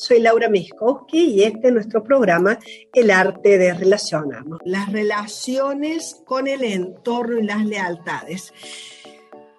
soy Laura Miskowski y este es nuestro programa El arte de relacionarnos. Las relaciones con el entorno y las lealtades.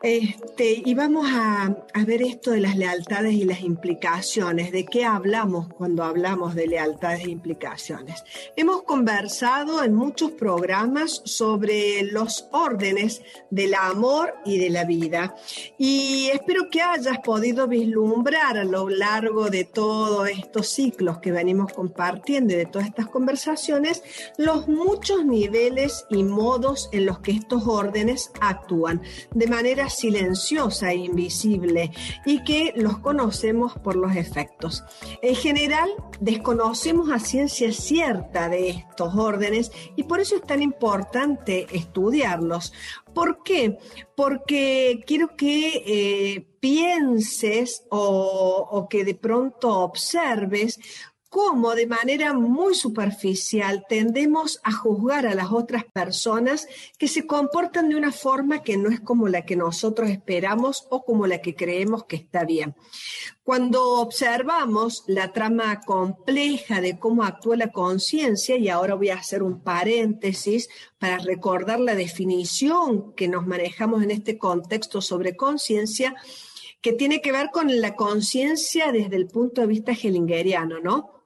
Este, y vamos a, ver esto de las lealtades y las implicaciones, de qué hablamos cuando hablamos de lealtades e implicaciones. Hemos conversado en muchos programas sobre los órdenes del amor y de la vida. Y espero que hayas podido vislumbrar a lo largo de todos estos ciclos que venimos compartiendo y de todas estas conversaciones los muchos niveles y modos en los que estos órdenes actúan. De manera silenciosa e invisible y que los conocemos por los efectos. En general, desconocemos a ciencia cierta de estos órdenes y por eso es tan importante estudiarlos. ¿Por qué? Porque quiero que eh, pienses o, o que de pronto observes cómo de manera muy superficial tendemos a juzgar a las otras personas que se comportan de una forma que no es como la que nosotros esperamos o como la que creemos que está bien. Cuando observamos la trama compleja de cómo actúa la conciencia, y ahora voy a hacer un paréntesis para recordar la definición que nos manejamos en este contexto sobre conciencia, que tiene que ver con la conciencia desde el punto de vista hellingeriano, ¿no?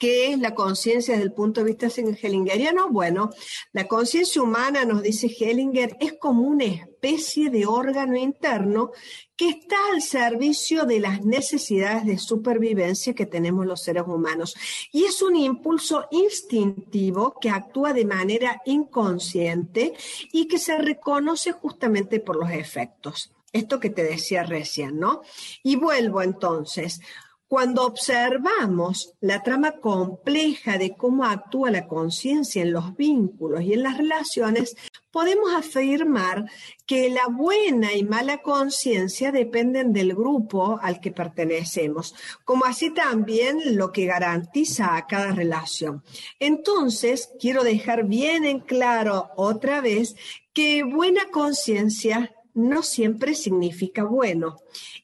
¿Qué es la conciencia desde el punto de vista hellingeriano? Bueno, la conciencia humana, nos dice Hellinger, es como una especie de órgano interno que está al servicio de las necesidades de supervivencia que tenemos los seres humanos. Y es un impulso instintivo que actúa de manera inconsciente y que se reconoce justamente por los efectos. Esto que te decía recién, ¿no? Y vuelvo entonces. Cuando observamos la trama compleja de cómo actúa la conciencia en los vínculos y en las relaciones, podemos afirmar que la buena y mala conciencia dependen del grupo al que pertenecemos, como así también lo que garantiza a cada relación. Entonces, quiero dejar bien en claro otra vez que buena conciencia no siempre significa bueno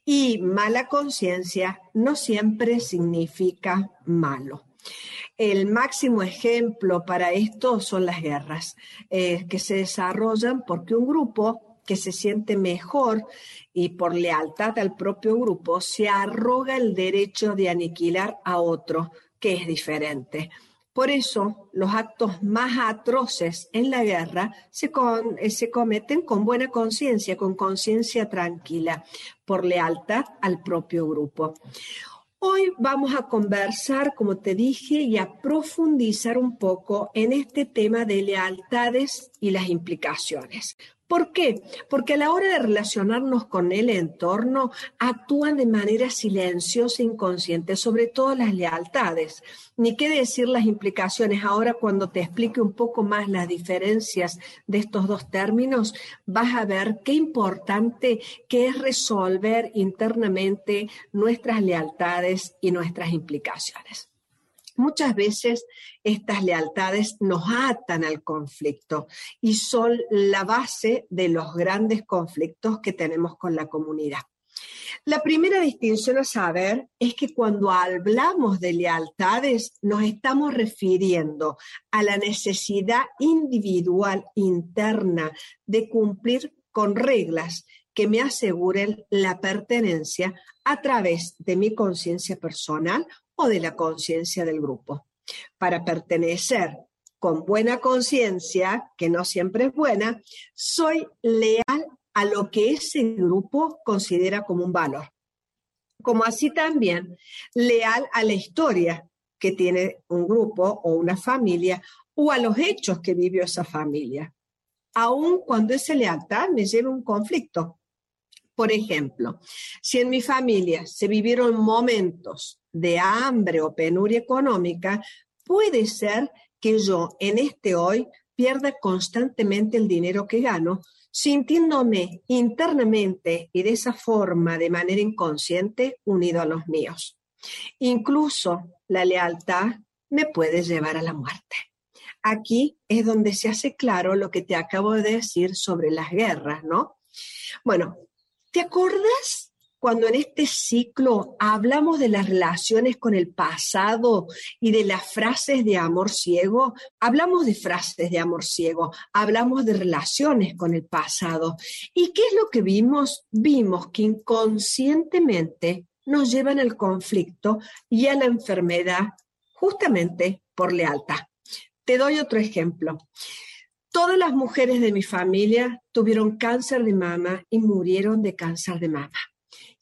y mala conciencia no siempre significa malo. El máximo ejemplo para esto son las guerras, eh, que se desarrollan porque un grupo que se siente mejor y por lealtad al propio grupo se arroga el derecho de aniquilar a otro que es diferente. Por eso, los actos más atroces en la guerra se, eh, se cometen con buena conciencia, con conciencia tranquila, por lealtad al propio grupo. Hoy vamos a conversar, como te dije, y a profundizar un poco en este tema de lealtades y las implicaciones. ¿Por qué? Porque a la hora de relacionarnos con el entorno actúan de manera silenciosa e inconsciente, sobre todo las lealtades. Ni qué decir las implicaciones. Ahora cuando te explique un poco más las diferencias de estos dos términos, vas a ver qué importante que es resolver internamente nuestras lealtades y nuestras implicaciones. Muchas veces estas lealtades nos atan al conflicto y son la base de los grandes conflictos que tenemos con la comunidad. La primera distinción a saber es que cuando hablamos de lealtades nos estamos refiriendo a la necesidad individual interna de cumplir con reglas que me aseguren la pertenencia a través de mi conciencia personal o de la conciencia del grupo. Para pertenecer con buena conciencia, que no siempre es buena, soy leal a lo que ese grupo considera como un valor. Como así también leal a la historia que tiene un grupo o una familia o a los hechos que vivió esa familia, aun cuando esa lealtad me lleve a un conflicto. Por ejemplo, si en mi familia se vivieron momentos de hambre o penuria económica, puede ser que yo en este hoy pierda constantemente el dinero que gano, sintiéndome internamente y de esa forma, de manera inconsciente, unido a los míos. Incluso la lealtad me puede llevar a la muerte. Aquí es donde se hace claro lo que te acabo de decir sobre las guerras, ¿no? Bueno, ¿te acuerdas cuando en este ciclo hablamos de las relaciones con el pasado y de las frases de amor ciego, hablamos de frases de amor ciego, hablamos de relaciones con el pasado. ¿Y qué es lo que vimos? Vimos que inconscientemente nos llevan al conflicto y a la enfermedad justamente por lealtad. Te doy otro ejemplo. Todas las mujeres de mi familia tuvieron cáncer de mama y murieron de cáncer de mama.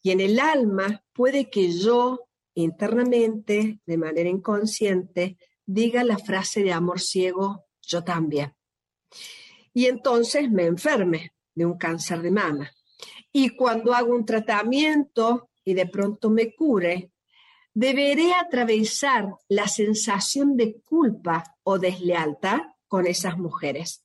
Y en el alma puede que yo internamente, de manera inconsciente, diga la frase de amor ciego, yo también. Y entonces me enferme de un cáncer de mama. Y cuando hago un tratamiento y de pronto me cure, deberé atravesar la sensación de culpa o deslealtad con esas mujeres.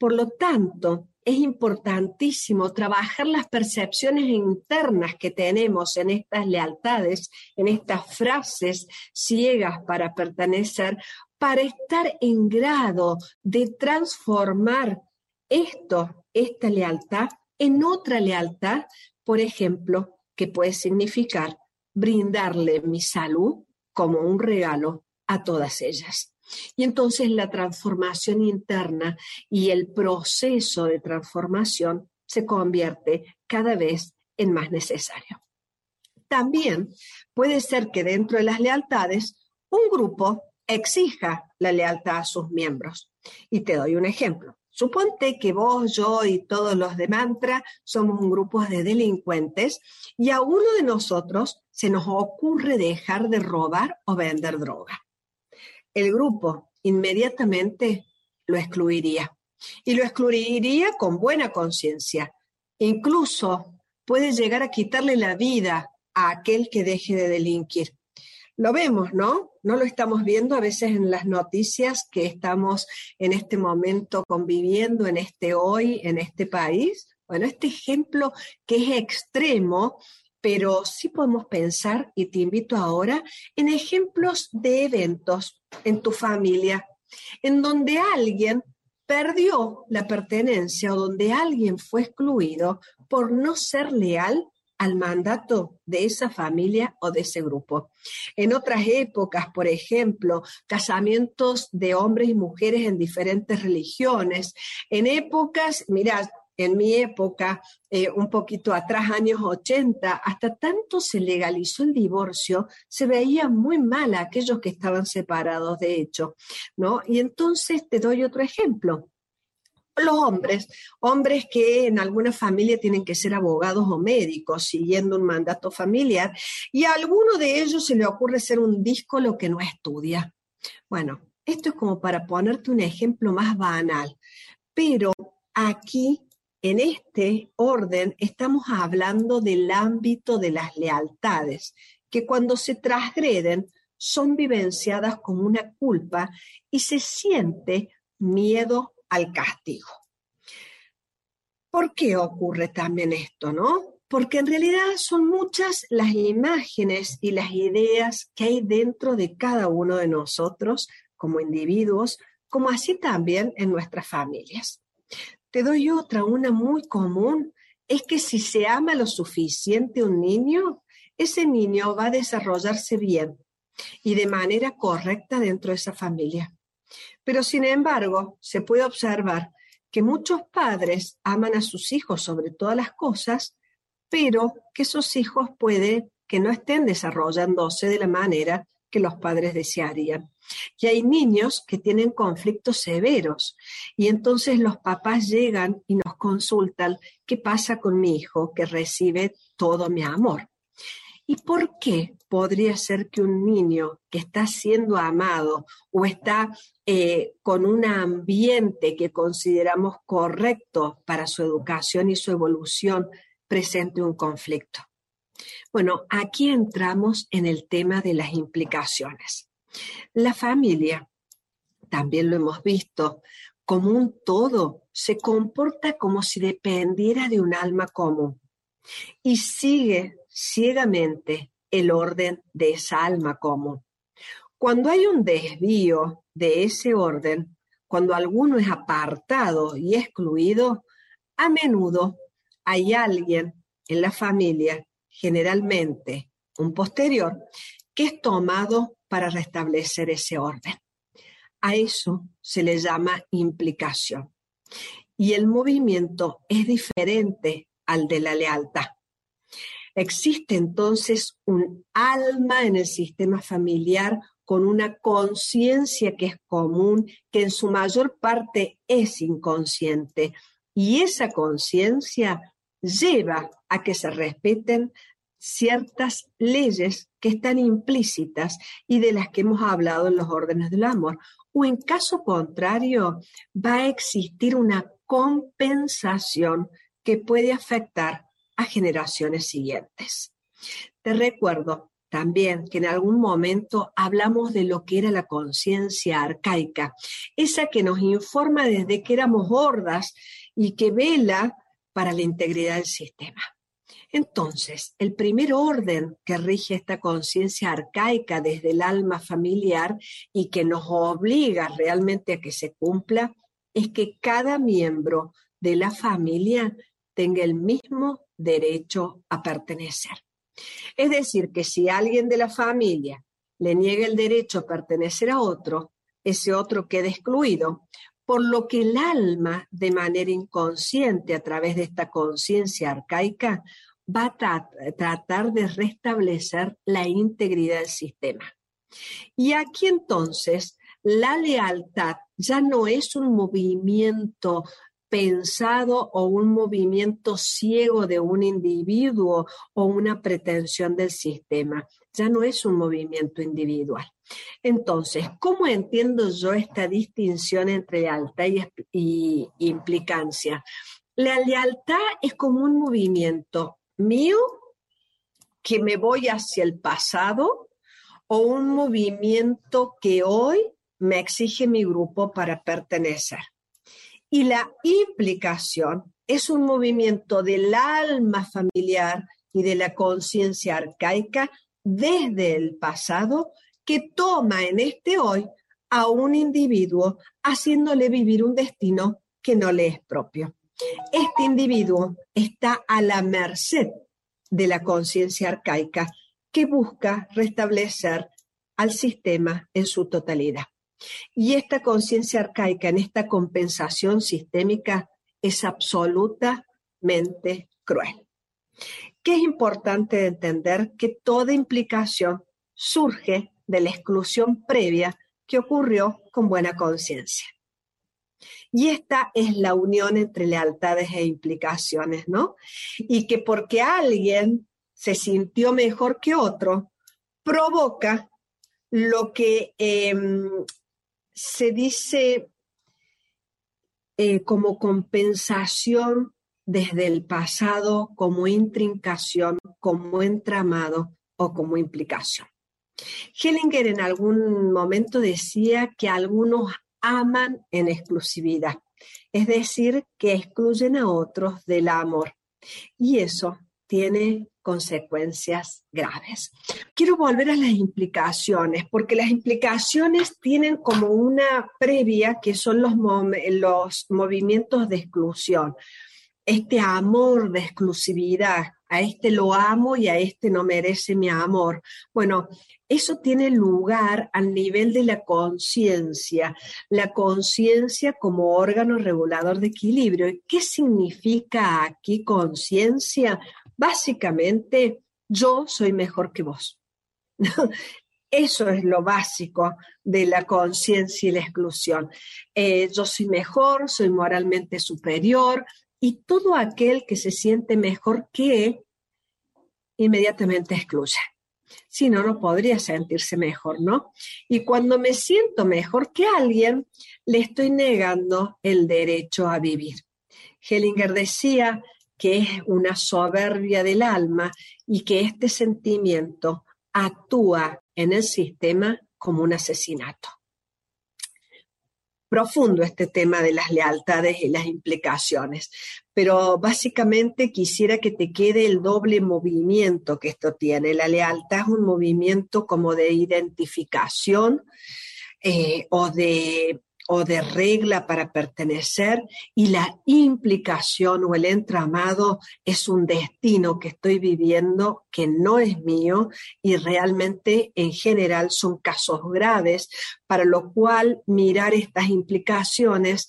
Por lo tanto, es importantísimo trabajar las percepciones internas que tenemos en estas lealtades, en estas frases ciegas para pertenecer, para estar en grado de transformar esto, esta lealtad, en otra lealtad, por ejemplo, que puede significar brindarle mi salud como un regalo a todas ellas. Y entonces la transformación interna y el proceso de transformación se convierte cada vez en más necesario. También puede ser que dentro de las lealtades un grupo exija la lealtad a sus miembros. Y te doy un ejemplo. Suponte que vos, yo y todos los de Mantra somos un grupo de delincuentes y a uno de nosotros se nos ocurre dejar de robar o vender droga el grupo inmediatamente lo excluiría. Y lo excluiría con buena conciencia. Incluso puede llegar a quitarle la vida a aquel que deje de delinquir. Lo vemos, ¿no? No lo estamos viendo a veces en las noticias que estamos en este momento conviviendo, en este hoy, en este país. Bueno, este ejemplo que es extremo pero sí podemos pensar, y te invito ahora, en ejemplos de eventos en tu familia, en donde alguien perdió la pertenencia o donde alguien fue excluido por no ser leal al mandato de esa familia o de ese grupo. En otras épocas, por ejemplo, casamientos de hombres y mujeres en diferentes religiones. En épocas, mirad, en mi época, eh, un poquito atrás, años 80, hasta tanto se legalizó el divorcio, se veía muy mal a aquellos que estaban separados, de hecho, ¿no? Y entonces te doy otro ejemplo. Los hombres, hombres que en alguna familia tienen que ser abogados o médicos, siguiendo un mandato familiar, y a alguno de ellos se le ocurre ser un disco lo que no estudia. Bueno, esto es como para ponerte un ejemplo más banal, pero aquí en este orden estamos hablando del ámbito de las lealtades, que cuando se transgreden son vivenciadas como una culpa y se siente miedo al castigo. ¿Por qué ocurre también esto, no? Porque en realidad son muchas las imágenes y las ideas que hay dentro de cada uno de nosotros como individuos, como así también en nuestras familias. Te doy otra, una muy común, es que si se ama lo suficiente un niño, ese niño va a desarrollarse bien y de manera correcta dentro de esa familia. Pero sin embargo, se puede observar que muchos padres aman a sus hijos sobre todas las cosas, pero que esos hijos puede que no estén desarrollándose de la manera que los padres desearían. Y hay niños que tienen conflictos severos y entonces los papás llegan y nos consultan qué pasa con mi hijo que recibe todo mi amor. ¿Y por qué podría ser que un niño que está siendo amado o está eh, con un ambiente que consideramos correcto para su educación y su evolución presente un conflicto? Bueno, aquí entramos en el tema de las implicaciones. La familia, también lo hemos visto, como un todo, se comporta como si dependiera de un alma común y sigue ciegamente el orden de esa alma común. Cuando hay un desvío de ese orden, cuando alguno es apartado y excluido, a menudo hay alguien en la familia generalmente un posterior, que es tomado para restablecer ese orden. A eso se le llama implicación. Y el movimiento es diferente al de la lealtad. Existe entonces un alma en el sistema familiar con una conciencia que es común, que en su mayor parte es inconsciente. Y esa conciencia lleva a que se respeten ciertas leyes que están implícitas y de las que hemos hablado en los órdenes del amor. O en caso contrario, va a existir una compensación que puede afectar a generaciones siguientes. Te recuerdo también que en algún momento hablamos de lo que era la conciencia arcaica, esa que nos informa desde que éramos hordas y que vela para la integridad del sistema. Entonces, el primer orden que rige esta conciencia arcaica desde el alma familiar y que nos obliga realmente a que se cumpla es que cada miembro de la familia tenga el mismo derecho a pertenecer. Es decir, que si alguien de la familia le niega el derecho a pertenecer a otro, ese otro queda excluido, por lo que el alma, de manera inconsciente, a través de esta conciencia arcaica, va a tratar de restablecer la integridad del sistema. Y aquí entonces la lealtad ya no es un movimiento pensado o un movimiento ciego de un individuo o una pretensión del sistema. Ya no es un movimiento individual. Entonces, ¿cómo entiendo yo esta distinción entre lealtad y, implicancia? La lealtad es como un movimiento mío que me voy hacia el pasado o un movimiento que hoy me exige mi grupo para pertenecer. Y la implicación es un movimiento del alma familiar y de la conciencia arcaica desde el pasado que toma en este hoy a un individuo haciéndole vivir un destino que no le es propio. Este individuo está a la merced de la conciencia arcaica que busca restablecer al sistema en su totalidad. Y esta conciencia arcaica en esta compensación sistémica es absolutamente cruel. Que es importante entender que toda implicación surge de la exclusión previa que ocurrió con buena conciencia. Y esta es la unión entre lealtades e implicaciones, ¿no? Y que porque alguien se sintió mejor que otro, provoca lo que em, se dice eh, como compensación desde el pasado, como intrincación, como entramado o como implicación. Hellinger en algún momento decía que algunos aman en exclusividad, es decir, que excluyen a otros del amor. Y eso tiene consecuencias graves. Quiero volver a las implicaciones, porque las implicaciones tienen como una previa que son los, los movimientos de exclusión. Este amor de exclusividad, a este lo amo y a este no merece mi amor. Bueno, eso tiene lugar al nivel de la conciencia, la conciencia como órgano regulador de equilibrio. ¿Qué significa aquí conciencia? Básicamente, yo soy mejor que vos. Eso es lo básico de la conciencia y la exclusión. Eh, yo soy mejor, soy moralmente superior y todo aquel que se siente mejor que inmediatamente excluye. Si no, no podría sentirse mejor, ¿no? Y cuando me siento mejor que alguien, le estoy negando el derecho a vivir. Hellinger decía que es una soberbia del alma y que este sentimiento actúa en el sistema como un asesinato. Profundo este tema de las lealtades y las implicaciones, pero básicamente quisiera que te quede el doble movimiento que esto tiene. La lealtad es un movimiento como de identificación eh, o de o de regla para pertenecer y la implicación o el entramado es un destino que estoy viviendo que no es mío y realmente en general son casos graves, para lo cual mirar estas implicaciones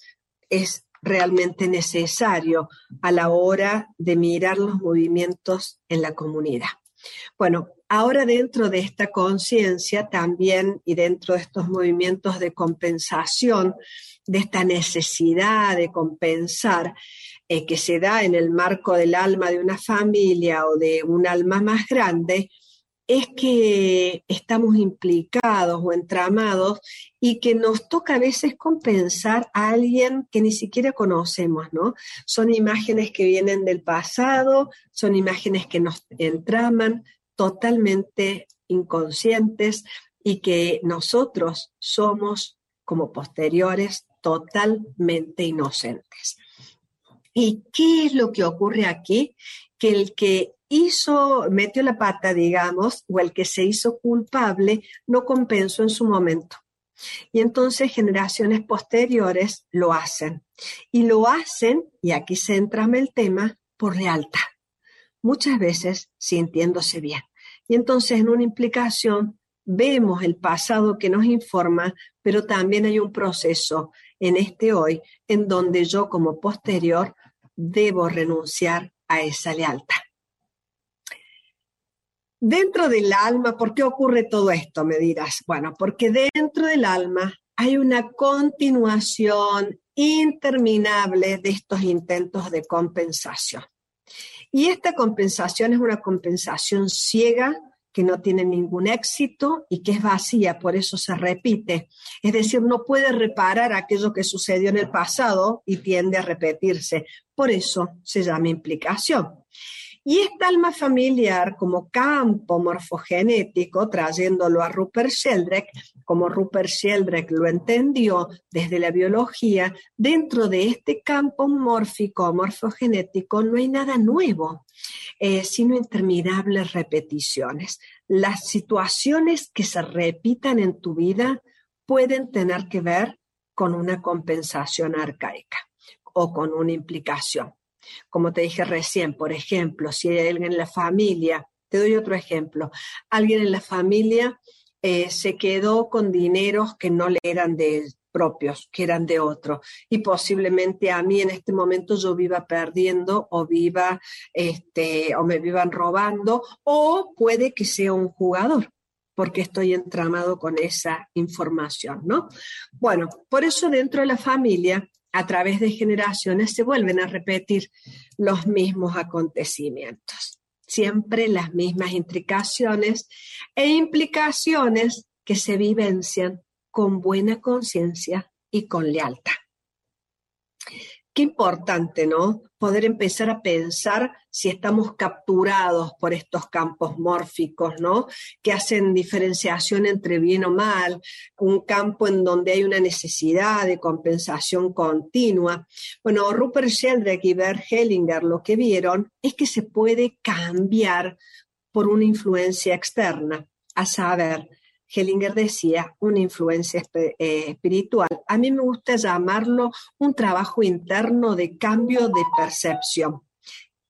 es realmente necesario a la hora de mirar los movimientos en la comunidad. Bueno, ahora dentro de esta conciencia también y dentro de estos movimientos de compensación, de esta necesidad de compensar eh, que se da en el marco del alma de una familia o de un alma más grande, es que estamos implicados o entramados y que nos toca a veces compensar a alguien que ni siquiera conocemos, ¿no? Son imágenes que vienen del pasado, son imágenes que nos entraman totalmente inconscientes y que nosotros somos como posteriores totalmente inocentes. ¿Y qué es lo que ocurre aquí? Que el que hizo, metió la pata, digamos, o el que se hizo culpable, no compensó en su momento. Y entonces generaciones posteriores lo hacen. Y lo hacen, y aquí se entra el tema, por lealtad. Muchas veces sintiéndose bien. Y entonces en una implicación vemos el pasado que nos informa, pero también hay un proceso en este hoy en donde yo como posterior debo renunciar a esa lealtad. Dentro del alma, ¿por qué ocurre todo esto? Me dirás. Bueno, porque dentro del alma hay una continuación interminable de estos intentos de compensación. Y esta compensación es una compensación ciega que no tiene ningún éxito y que es vacía, por eso se repite. Es decir, no puede reparar aquello que sucedió en el pasado y tiende a repetirse. Por eso se llama implicación. Y esta alma familiar como campo morfogenético, trayéndolo a Rupert Sheldrake, como Rupert Sheldrake lo entendió desde la biología, dentro de este campo mórfico morfogenético no hay nada nuevo, eh, sino interminables repeticiones. Las situaciones que se repitan en tu vida pueden tener que ver con una compensación arcaica o con una implicación. Como te dije recién, por ejemplo, si hay alguien en la familia, te doy otro ejemplo, alguien en la familia eh, se quedó con dineros que no le eran de propios, que eran de otro. Y posiblemente a mí en este momento yo viva perdiendo o viva, este, o me vivan robando, o puede que sea un jugador porque estoy entramado con esa información, ¿no? Bueno, por eso dentro de la familia a través de generaciones se vuelven a repetir los mismos acontecimientos. Siempre las mismas intricaciones e implicaciones que se vivencian con buena conciencia y con lealtad. Qué importante, ¿no? Poder empezar a pensar si estamos capturados por estos campos mórficos, ¿no? Que hacen diferenciación entre bien o mal, un campo en donde hay una necesidad de compensación continua. Bueno, Rupert Sheldrake y Bert Hellinger lo que vieron es que se puede cambiar por una influencia externa, a saber, Hellinger decía, una influencia eh, espiritual. A mí me gusta llamarlo un trabajo interno de cambio de percepción.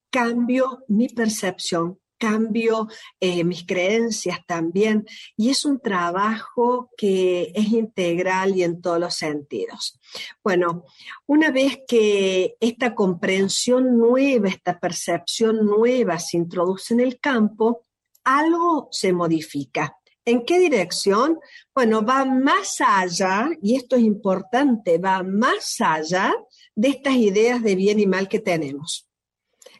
Cambio mi percepción, cambio eh, mis creencias también, y es un trabajo que es integral y en todos los sentidos. Bueno, una vez que esta comprensión nueva, esta percepción nueva se introduce en el campo, algo se modifica. ¿En qué dirección? Bueno, va más allá, y esto es importante, va más allá de estas ideas de bien y mal que tenemos.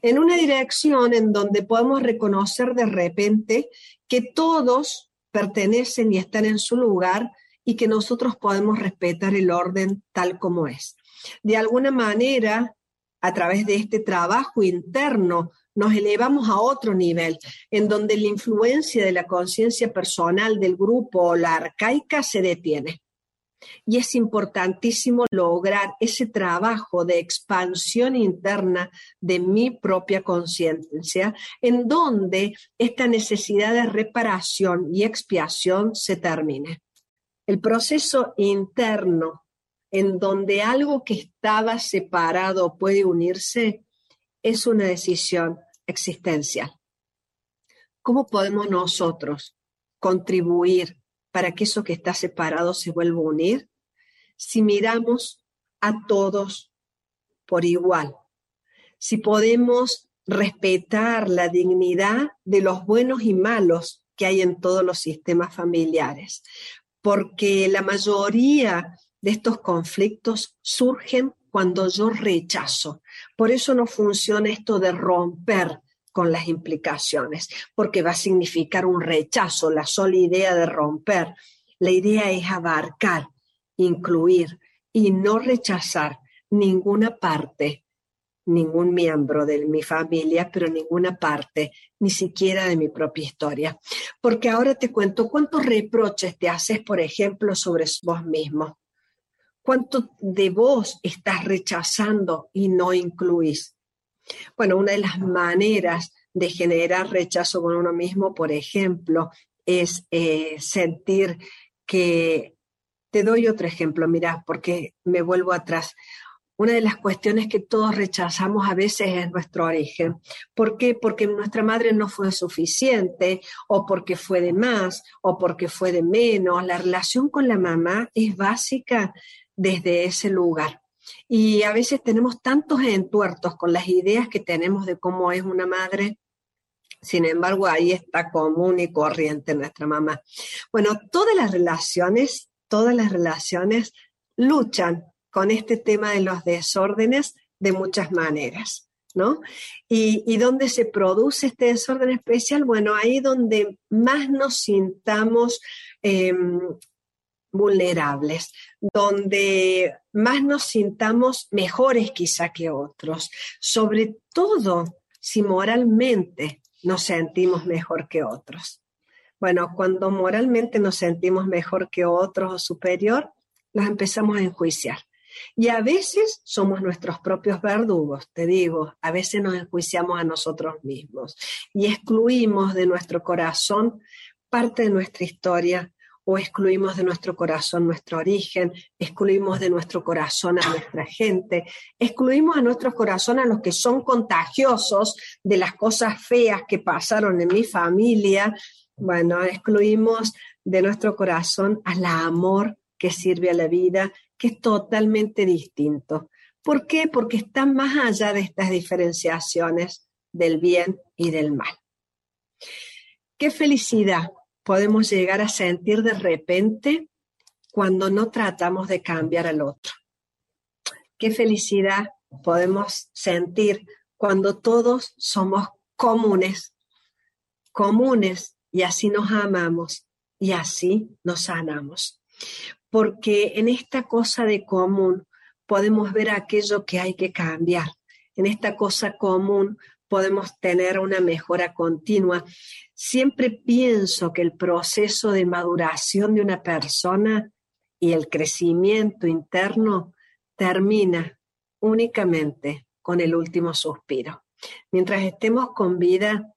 En una dirección en donde podemos reconocer de repente que todos pertenecen y están en su lugar y que nosotros podemos respetar el orden tal como es. De alguna manera, a través de este trabajo interno nos elevamos a otro nivel, en donde la influencia de la conciencia personal del grupo o la arcaica se detiene. Y es importantísimo lograr ese trabajo de expansión interna de mi propia conciencia, en donde esta necesidad de reparación y expiación se termine. El proceso interno en donde algo que estaba separado puede unirse, es una decisión existencial. ¿Cómo podemos nosotros contribuir para que eso que está separado se vuelva a unir? Si miramos a todos por igual, si podemos respetar la dignidad de los buenos y malos que hay en todos los sistemas familiares, porque la mayoría de estos conflictos surgen cuando yo rechazo. Por eso no funciona esto de romper con las implicaciones, porque va a significar un rechazo, la sola idea de romper. La idea es abarcar, incluir y no rechazar ninguna parte, ningún miembro de mi familia, pero ninguna parte, ni siquiera de mi propia historia. Porque ahora te cuento cuántos reproches te haces, por ejemplo, sobre vos mismo. ¿Cuánto de vos estás rechazando y no incluís? Bueno, una de las maneras de generar rechazo con uno mismo, por ejemplo, es eh, sentir que... Te doy otro ejemplo, mira, porque me vuelvo atrás. Una de las cuestiones que todos rechazamos a veces es nuestro origen. ¿Por qué? Porque nuestra madre no fue suficiente, o porque fue de más, o porque fue de menos. La relación con la mamá es básica desde ese lugar. Y a veces tenemos tantos entuertos con las ideas que tenemos de cómo es una madre. Sin embargo, ahí está común y corriente nuestra mamá. Bueno, todas las relaciones, todas las relaciones luchan con este tema de los desórdenes de muchas maneras, ¿no? Y, y donde se produce este desorden especial, bueno, ahí donde más nos sintamos em, vulnerables, donde más nos sintamos mejores quizá que otros, sobre todo si moralmente nos sentimos mejor que otros. Bueno, cuando moralmente nos sentimos mejor que otros o superior, los empezamos a enjuiciar. Y a veces somos nuestros propios verdugos, te digo, a veces nos enjuiciamos a nosotros mismos y excluimos de nuestro corazón parte de nuestra historia, o excluimos de nuestro corazón nuestro origen, excluimos de nuestro corazón a nuestra gente, excluimos a nuestro corazón a los que son contagiosos de las cosas feas que pasaron en mi familia, bueno, excluimos de nuestro corazón al amor que sirve a la vida, que es totalmente distinto. ¿Por qué? Porque está más allá de estas diferenciaciones del bien y del mal. Qué felicidad podemos llegar a sentir de repente cuando no tratamos de cambiar al otro. Qué felicidad podemos sentir cuando todos somos comunes, comunes y así nos amamos y así nos sanamos. Porque en esta cosa de común podemos ver aquello que hay que cambiar. En esta cosa común podemos tener una mejora continua. Siempre pienso que el proceso de maduración de una persona y el crecimiento interno termina únicamente con el último suspiro. Mientras estemos con vida,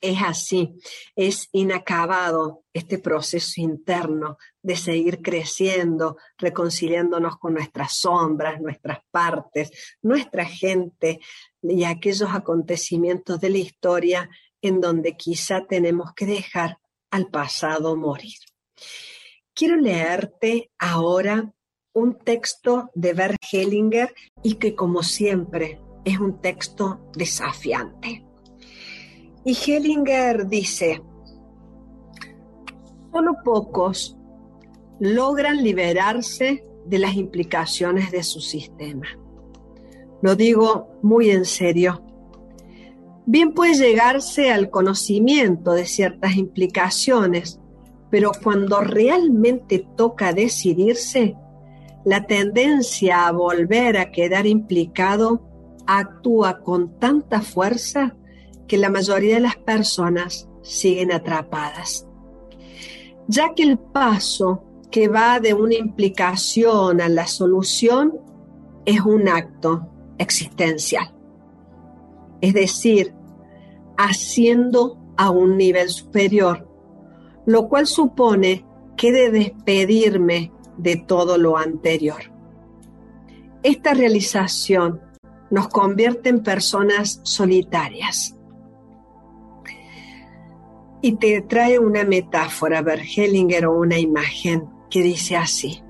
es así, es inacabado este proceso interno de seguir creciendo, reconciliándonos con nuestras sombras, nuestras partes, nuestra gente y aquellos acontecimientos de la historia en donde quizá tenemos que dejar al pasado morir. Quiero leerte ahora un texto de Bert Hellinger y que como siempre es un texto desafiante. Y Hellinger dice, solo pocos logran liberarse de las implicaciones de su sistema. Lo digo muy en serio. Bien puede llegarse al conocimiento de ciertas implicaciones, pero cuando realmente toca decidirse, la tendencia a volver a quedar implicado actúa con tanta fuerza que la mayoría de las personas siguen atrapadas. Ya que el paso que va de una implicación a la solución es un acto existencial. Es decir, haciendo a un nivel superior, lo cual supone que de despedirme de todo lo anterior. esta realización nos convierte en personas solitarias. Y te trae una metáfora, Bergelinger, o una imagen que dice así.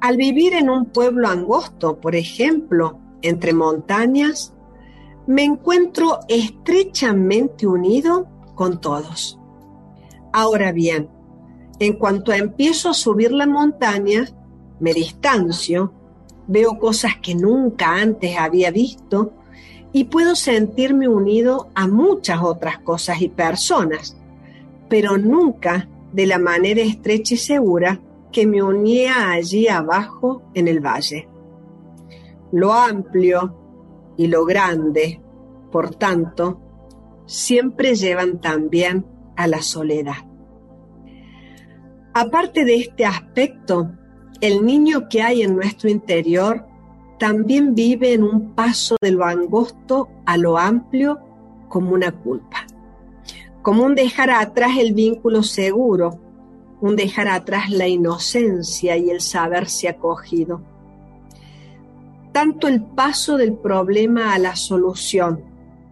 Al vivir en un pueblo angosto, por ejemplo, entre montañas, me encuentro estrechamente unido con todos. Ahora bien, en cuanto empiezo a subir la montaña, me distancio, veo cosas que nunca antes había visto y puedo sentirme unido a muchas otras cosas y personas, pero nunca de la manera estrecha y segura que me unía allí abajo en el valle. Lo amplio y lo grande, por tanto, siempre llevan también a la soledad. Aparte de este aspecto, el niño que hay en nuestro interior también vive en un paso de lo angosto a lo amplio como una culpa, como un dejar atrás el vínculo seguro, un dejar atrás la inocencia y el saberse acogido. Tanto el paso del problema a la solución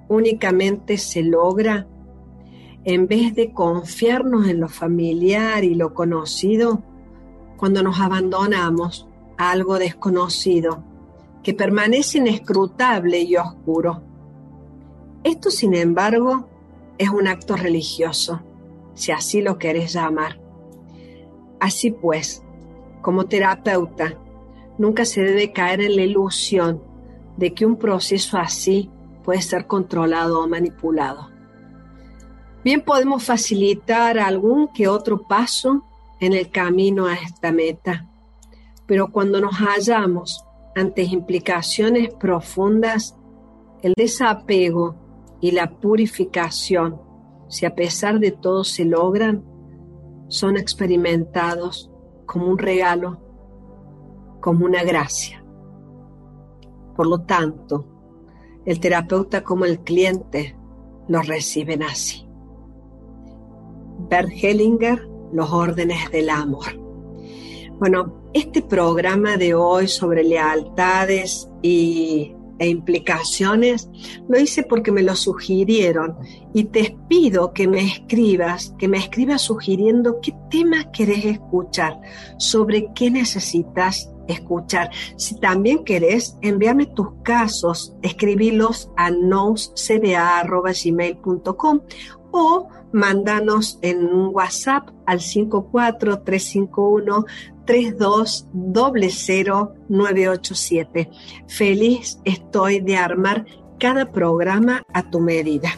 únicamente se logra en vez de confiarnos en lo familiar y lo conocido, cuando nos abandonamos a algo desconocido que permanece inescrutable y oscuro. Esto, sin embargo, es un acto religioso, si así lo querés llamar. Así pues, como terapeuta, nunca se debe caer en la ilusión de que un proceso así puede ser controlado o manipulado. Bien podemos facilitar algún que otro paso en el camino a esta meta, pero cuando nos hallamos ante implicaciones profundas, el desapego y la purificación, si a pesar de todo se logran, son experimentados como un regalo, como una gracia. Por lo tanto, el terapeuta como el cliente los reciben así. Bert Hellinger, Los órdenes del amor. Bueno, este programa de hoy sobre lealtades y, e implicaciones lo hice porque me lo sugirieron y te pido que me escribas, que me escribas sugiriendo qué temas querés escuchar, sobre qué necesitas escuchar. Si también querés, envíame tus casos, escribilos a noscba.gmail.com o mándanos en un WhatsApp al 54351 3200 Feliz estoy de armar cada programa a tu medida.